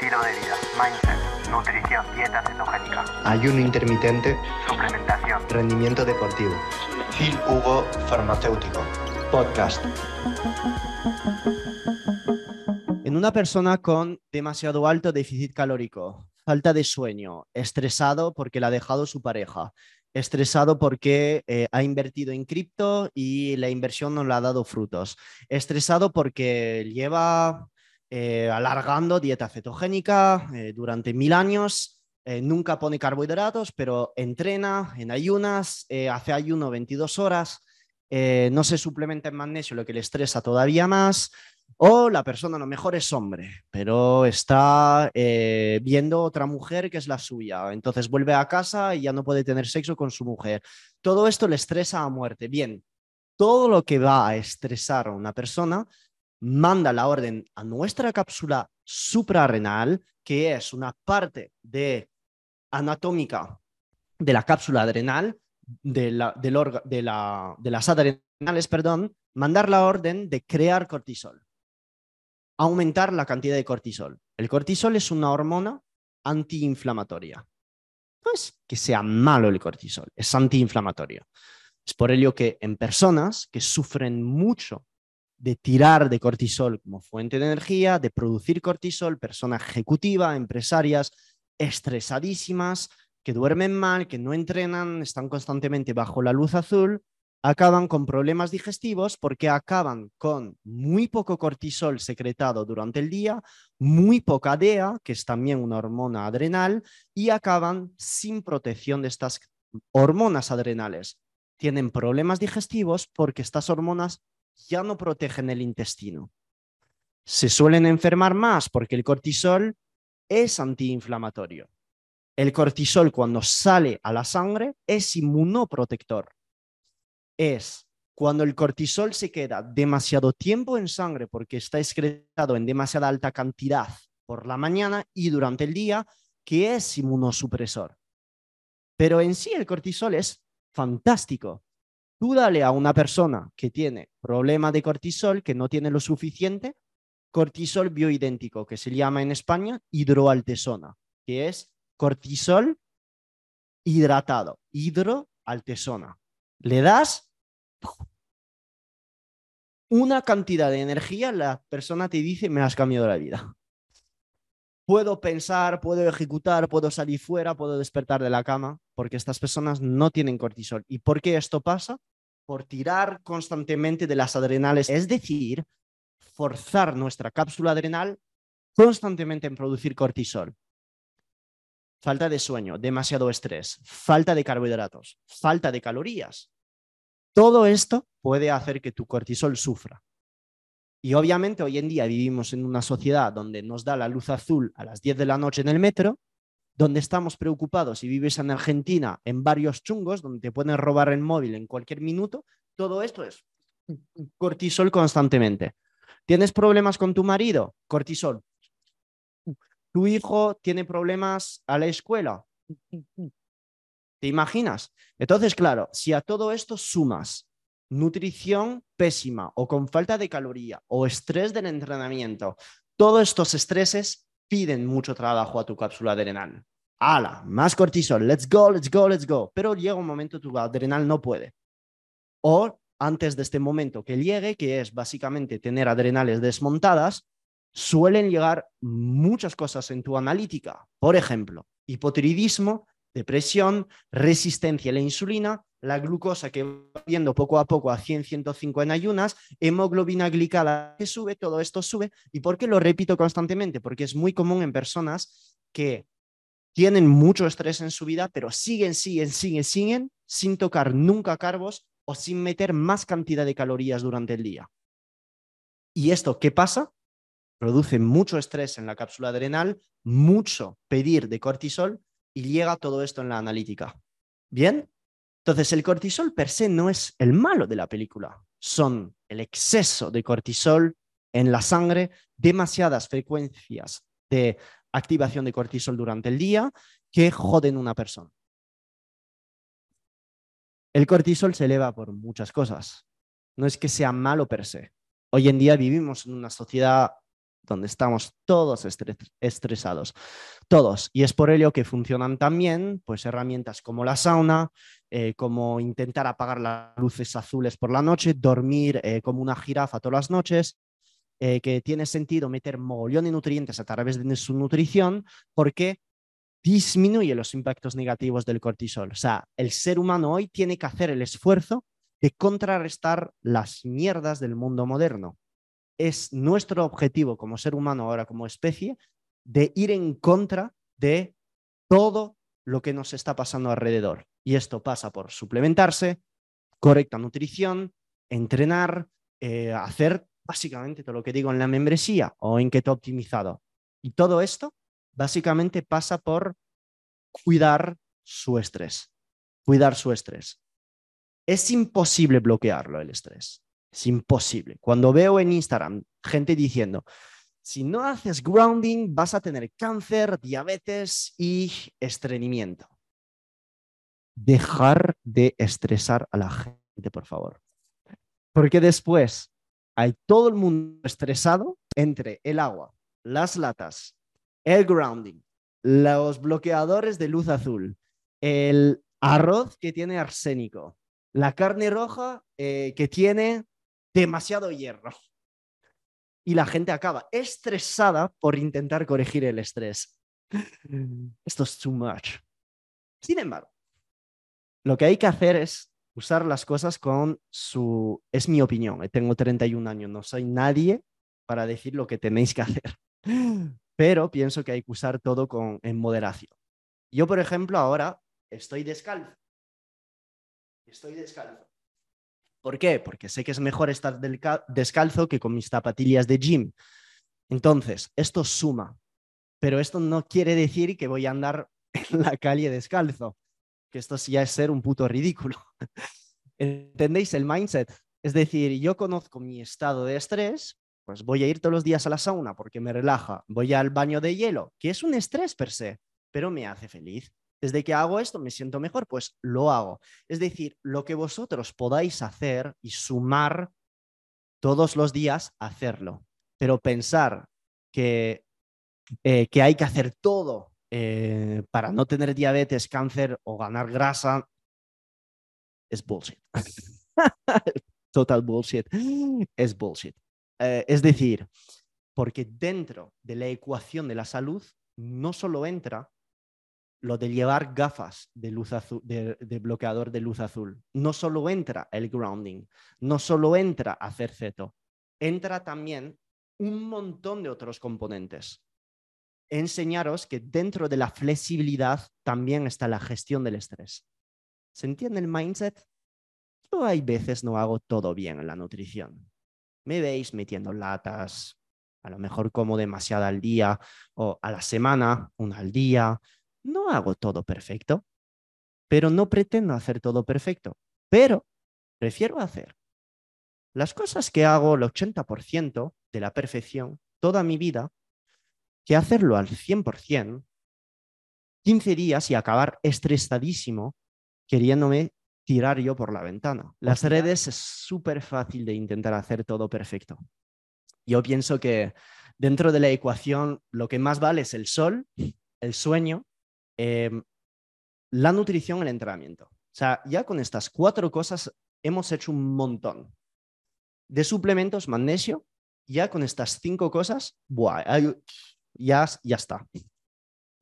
estilo de vida, mindset, nutrición, dieta cetogénica, ayuno intermitente, suplementación, rendimiento deportivo. Phil Hugo Farmacéutico. Podcast. En una persona con demasiado alto déficit calórico, falta de sueño, estresado porque la ha dejado su pareja, estresado porque eh, ha invertido en cripto y la inversión no le ha dado frutos, estresado porque lleva eh, alargando dieta cetogénica eh, durante mil años, nunca pone carbohidratos, pero entrena en ayunas, hace ayuno 22 horas, no se suplementa en magnesio, lo que le estresa todavía más. O la persona a lo mejor es hombre, pero está eh, viendo otra mujer que es la suya. Entonces vuelve a casa y ya no puede tener sexo con su mujer. Todo esto le estresa a muerte. Bien, todo lo que va a estresar a una persona manda la orden a nuestra cápsula suprarrenal, que es una parte de anatómica de la cápsula adrenal, de, la, de, la, de las adrenales, perdón, mandar la orden de crear cortisol aumentar la cantidad de cortisol. El cortisol es una hormona antiinflamatoria. No es que sea malo el cortisol, es antiinflamatorio. Es por ello que en personas que sufren mucho de tirar de cortisol como fuente de energía, de producir cortisol, persona ejecutiva, empresarias estresadísimas, que duermen mal, que no entrenan, están constantemente bajo la luz azul, acaban con problemas digestivos porque acaban con muy poco cortisol secretado durante el día, muy poca DEA, que es también una hormona adrenal, y acaban sin protección de estas hormonas adrenales. Tienen problemas digestivos porque estas hormonas ya no protegen el intestino. Se suelen enfermar más porque el cortisol es antiinflamatorio. El cortisol cuando sale a la sangre es inmunoprotector es cuando el cortisol se queda demasiado tiempo en sangre porque está excretado en demasiada alta cantidad por la mañana y durante el día, que es inmunosupresor. Pero en sí el cortisol es fantástico. Tú dale a una persona que tiene problema de cortisol, que no tiene lo suficiente, cortisol bioidéntico, que se llama en España hidroaltesona, que es cortisol hidratado, hidroaltesona. Le das una cantidad de energía, la persona te dice, me has cambiado la vida. Puedo pensar, puedo ejecutar, puedo salir fuera, puedo despertar de la cama, porque estas personas no tienen cortisol. ¿Y por qué esto pasa? Por tirar constantemente de las adrenales, es decir, forzar nuestra cápsula adrenal constantemente en producir cortisol. Falta de sueño, demasiado estrés, falta de carbohidratos, falta de calorías. Todo esto puede hacer que tu cortisol sufra. Y obviamente hoy en día vivimos en una sociedad donde nos da la luz azul a las 10 de la noche en el metro, donde estamos preocupados si vives en Argentina en varios chungos, donde te pueden robar el móvil en cualquier minuto, todo esto es cortisol constantemente. ¿Tienes problemas con tu marido? Cortisol. ¿Tu hijo tiene problemas a la escuela? ¿Te imaginas? Entonces, claro, si a todo esto sumas nutrición pésima o con falta de caloría o estrés del entrenamiento, todos estos estreses piden mucho trabajo a tu cápsula adrenal. ¡Hala! Más cortisol, let's go, let's go, let's go. Pero llega un momento tu adrenal no puede. O antes de este momento que llegue, que es básicamente tener adrenales desmontadas, suelen llegar muchas cosas en tu analítica. Por ejemplo, hipotiroidismo depresión, resistencia a la insulina, la glucosa que va viendo poco a poco a 100, 105 en ayunas, hemoglobina glicada que sube, todo esto sube. ¿Y por qué lo repito constantemente? Porque es muy común en personas que tienen mucho estrés en su vida, pero siguen, siguen, siguen, siguen sin tocar nunca carbos o sin meter más cantidad de calorías durante el día. ¿Y esto qué pasa? Produce mucho estrés en la cápsula adrenal, mucho pedir de cortisol y llega todo esto en la analítica. ¿Bien? Entonces, el cortisol per se no es el malo de la película, son el exceso de cortisol en la sangre, demasiadas frecuencias de activación de cortisol durante el día que joden una persona. El cortisol se eleva por muchas cosas. No es que sea malo per se. Hoy en día vivimos en una sociedad donde estamos todos estresados, todos. Y es por ello que funcionan también pues, herramientas como la sauna, eh, como intentar apagar las luces azules por la noche, dormir eh, como una jirafa todas las noches, eh, que tiene sentido meter mogollón de nutrientes a través de su nutrición porque disminuye los impactos negativos del cortisol. O sea, el ser humano hoy tiene que hacer el esfuerzo de contrarrestar las mierdas del mundo moderno. Es nuestro objetivo como ser humano ahora, como especie, de ir en contra de todo lo que nos está pasando alrededor. Y esto pasa por suplementarse, correcta nutrición, entrenar, eh, hacer básicamente todo lo que digo en la membresía o en Keto Optimizado. Y todo esto básicamente pasa por cuidar su estrés, cuidar su estrés. Es imposible bloquearlo el estrés. Es imposible. Cuando veo en Instagram gente diciendo, si no haces grounding vas a tener cáncer, diabetes y estreñimiento. Dejar de estresar a la gente, por favor. Porque después hay todo el mundo estresado entre el agua, las latas, el grounding, los bloqueadores de luz azul, el arroz que tiene arsénico, la carne roja eh, que tiene demasiado hierro. Y la gente acaba estresada por intentar corregir el estrés. Esto es too much. Sin embargo, lo que hay que hacer es usar las cosas con su... Es mi opinión, eh, tengo 31 años, no soy nadie para decir lo que tenéis que hacer. Pero pienso que hay que usar todo con, en moderación. Yo, por ejemplo, ahora estoy descalzo Estoy descalzo. ¿Por qué? Porque sé que es mejor estar descalzo que con mis zapatillas de gym. Entonces, esto suma, pero esto no quiere decir que voy a andar en la calle descalzo, que esto sí ya es ser un puto ridículo. ¿Entendéis el mindset? Es decir, yo conozco mi estado de estrés, pues voy a ir todos los días a la sauna porque me relaja, voy al baño de hielo, que es un estrés per se, pero me hace feliz. Desde que hago esto me siento mejor, pues lo hago. Es decir, lo que vosotros podáis hacer y sumar todos los días, hacerlo. Pero pensar que, eh, que hay que hacer todo eh, para no tener diabetes, cáncer o ganar grasa es bullshit. Total bullshit. Es bullshit. Eh, es decir, porque dentro de la ecuación de la salud no solo entra lo de llevar gafas de, luz azul, de, bloqueador de luz azul. No solo entra el grounding, no solo entra hacer ceto, entra también un montón de otros componentes. Enseñaros que dentro de la flexibilidad también está la gestión del estrés. ¿Se entiende el mindset? Yo hay veces no hago todo bien en la nutrición. Me veis metiendo latas, a lo mejor como demasiada al día o a la semana, una al día, no hago todo perfecto, pero no pretendo hacer todo perfecto, pero prefiero hacer las cosas que hago el 80% de la perfección toda mi vida que hacerlo al 100% 15 días y acabar estresadísimo queriéndome tirar yo por la ventana. Las redes es súper fácil de intentar hacer todo perfecto. Yo pienso que dentro de la ecuación lo que más vale es el sol, el sueño Em, la nutrición, el entrenamiento. O sea, ya con estas cuatro cosas hemos hecho un montón. De suplementos, magnesio, ya con estas cinco cosas, ya, ya está.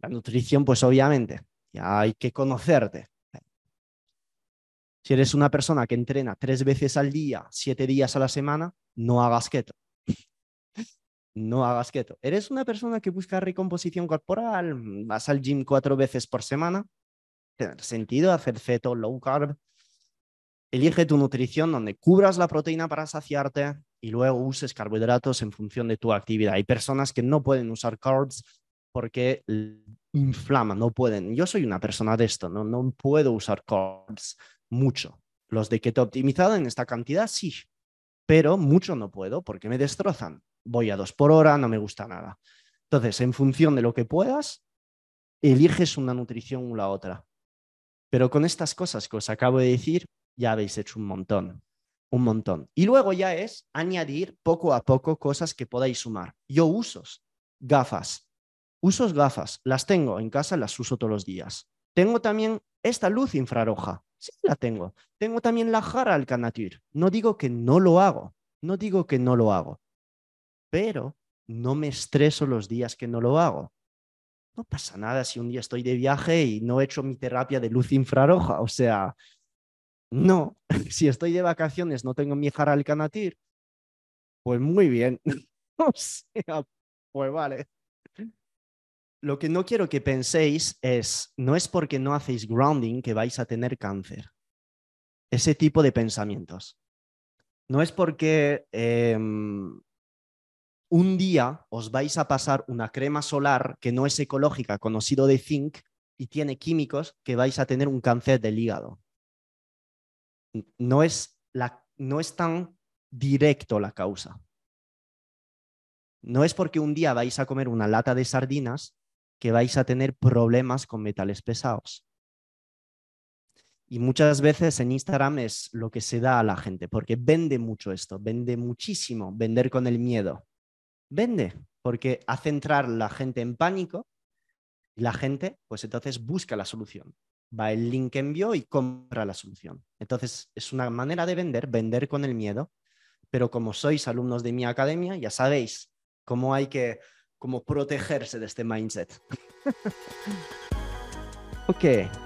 La nutrición, pues obviamente, ya hay que conocerte. Si eres una persona que entrena tres veces al día, siete días a la semana, no hagas keto no hagas keto. ¿Eres una persona que busca recomposición corporal? ¿Vas al gym cuatro veces por semana? ¿Tiene sentido hacer keto, low carb? Elige tu nutrición donde cubras la proteína para saciarte y luego uses carbohidratos en función de tu actividad. Hay personas que no pueden usar carbs porque inflaman, no pueden. Yo soy una persona de esto, no, no puedo usar carbs mucho. Los de keto optimizado en esta cantidad sí, pero mucho no puedo porque me destrozan voy a dos por hora, no me gusta nada. Entonces, en función de lo que puedas, eliges una nutrición u la otra. Pero con estas cosas que os acabo de decir, ya habéis hecho un montón. un montón. Y luego ya es añadir poco a poco cosas que podáis sumar. Yo uso gafas. Usos gafas. Las tengo en casa, las uso todos los días. Tengo también esta luz infrarroja. Sí, la tengo. Tengo también la jara Alcanatir. No digo que no lo hago. No digo que no lo hago. Pero no me estreso los días que no lo hago. No pasa nada si un día estoy de viaje y no he hecho mi terapia de luz infrarroja. O sea, no, si estoy de vacaciones, no tengo mi jara Alcanatir, pues muy bien. o sea, pues vale. Lo que no quiero que penséis es, no es porque no hacéis grounding que vais a tener cáncer. Ese tipo de pensamientos. No es porque em, un día os vais a pasar una crema solar que no es ecológica, conocido de zinc, y tiene químicos que vais a tener un cáncer del hígado no es, la, no es tan directo la causa. No es porque un día vais a comer una lata de sardinas que vais a tener problemas con metales pesados. Y muchas veces en Instagram es lo que se da a la gente, porque vende mucho esto, vende muchísimo, vender con el miedo. Vende, porque hace entrar la gente en pánico y la gente, pues entonces busca la solución va el link que envió y compra la solución. Entonces, es una manera de vender, vender con el miedo, pero como sois alumnos de mi academia, ya sabéis cómo hay que cómo protegerse de este mindset. ok.